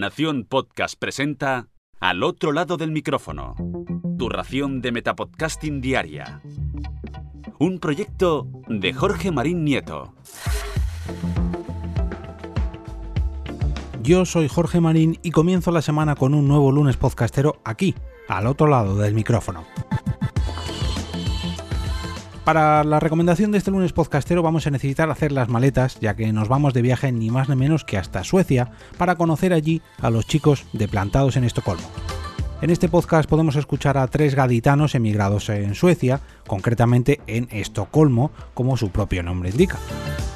Nación Podcast presenta Al otro lado del micrófono. Tu ración de Metapodcasting Diaria. Un proyecto de Jorge Marín Nieto. Yo soy Jorge Marín y comienzo la semana con un nuevo lunes podcastero aquí, al otro lado del micrófono. Para la recomendación de este lunes podcastero vamos a necesitar hacer las maletas, ya que nos vamos de viaje ni más ni menos que hasta Suecia para conocer allí a los chicos de Plantados en Estocolmo. En este podcast podemos escuchar a tres gaditanos emigrados en Suecia, concretamente en Estocolmo, como su propio nombre indica.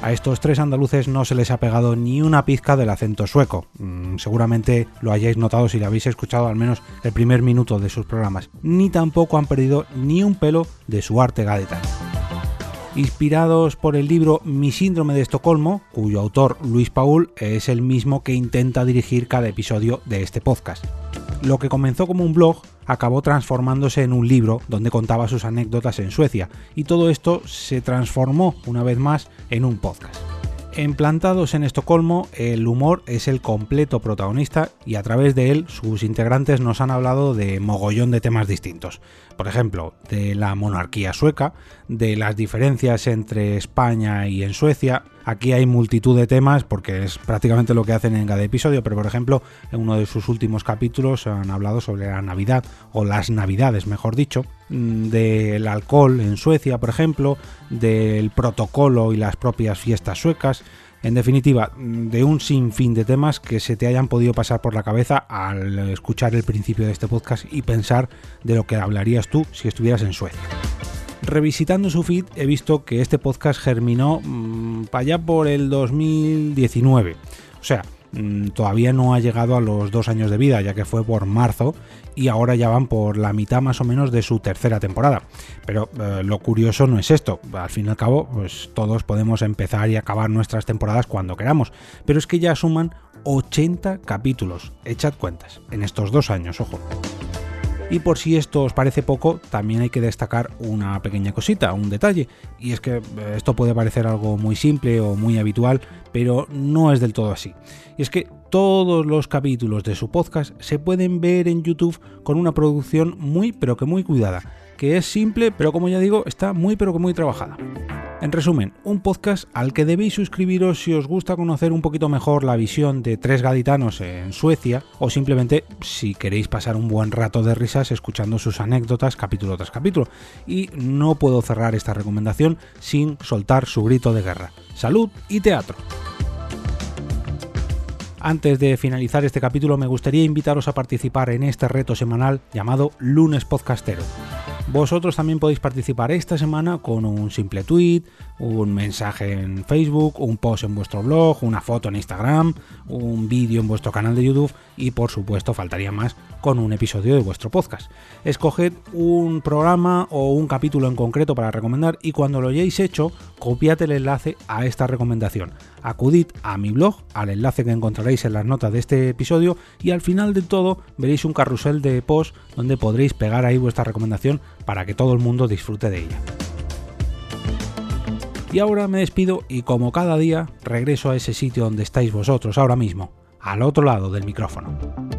A estos tres andaluces no se les ha pegado ni una pizca del acento sueco. Mm, seguramente lo hayáis notado si lo habéis escuchado al menos el primer minuto de sus programas. Ni tampoco han perdido ni un pelo de su arte gaditano inspirados por el libro Mi síndrome de Estocolmo, cuyo autor Luis Paul es el mismo que intenta dirigir cada episodio de este podcast. Lo que comenzó como un blog acabó transformándose en un libro donde contaba sus anécdotas en Suecia, y todo esto se transformó una vez más en un podcast. Emplantados en Estocolmo, el humor es el completo protagonista y a través de él sus integrantes nos han hablado de mogollón de temas distintos. Por ejemplo, de la monarquía sueca, de las diferencias entre España y en Suecia. Aquí hay multitud de temas porque es prácticamente lo que hacen en cada episodio, pero por ejemplo, en uno de sus últimos capítulos han hablado sobre la Navidad, o las Navidades, mejor dicho, mm, del alcohol en Suecia, por ejemplo, del protocolo y las propias fiestas suecas, en definitiva, de un sinfín de temas que se te hayan podido pasar por la cabeza al escuchar el principio de este podcast y pensar de lo que hablarías tú si estuvieras en Suecia. Revisitando su feed he visto que este podcast germinó mmm, para allá por el 2019. O sea, Mm, todavía no ha llegado a los dos años de vida, ya que fue por marzo y ahora ya van por la mitad más o menos de su tercera temporada. Pero eh, lo curioso no es esto, al fin y al cabo, pues todos podemos empezar y acabar nuestras temporadas cuando queramos, pero es que ya suman 80 capítulos, echad cuentas, en estos dos años, ojo. Y por si esto os parece poco, también hay que destacar una pequeña cosita, un detalle, y es que eh, esto puede parecer algo muy simple o muy habitual, pero no es del todo así. Y es que todos los capítulos de su podcast se pueden ver en YouTube con una producción muy pero que muy cuidada, que es simple, pero como ya digo, está muy pero que muy trabajada. En resumen, un podcast al que debéis suscribiros si os gusta conocer un poquito mejor la visión de tres gaditanos en Suecia o simplemente si queréis pasar un buen rato de risas escuchando sus anécdotas capítulo tras capítulo. Y no puedo cerrar esta recomendación sin soltar su grito de guerra. Salud y teatro. Antes de finalizar este capítulo me gustaría invitaros a participar en este reto semanal llamado Lunes Podcastero. Vosotros también podéis participar esta semana con un simple tweet, un mensaje en Facebook, un post en vuestro blog, una foto en Instagram, un vídeo en vuestro canal de YouTube y por supuesto faltaría más con un episodio de vuestro podcast. Escoged un programa o un capítulo en concreto para recomendar y cuando lo hayáis hecho, copiad el enlace a esta recomendación. Acudid a mi blog, al enlace que encontraréis en las notas de este episodio y al final de todo veréis un carrusel de post donde podréis pegar ahí vuestra recomendación para que todo el mundo disfrute de ella. Y ahora me despido y como cada día regreso a ese sitio donde estáis vosotros ahora mismo, al otro lado del micrófono.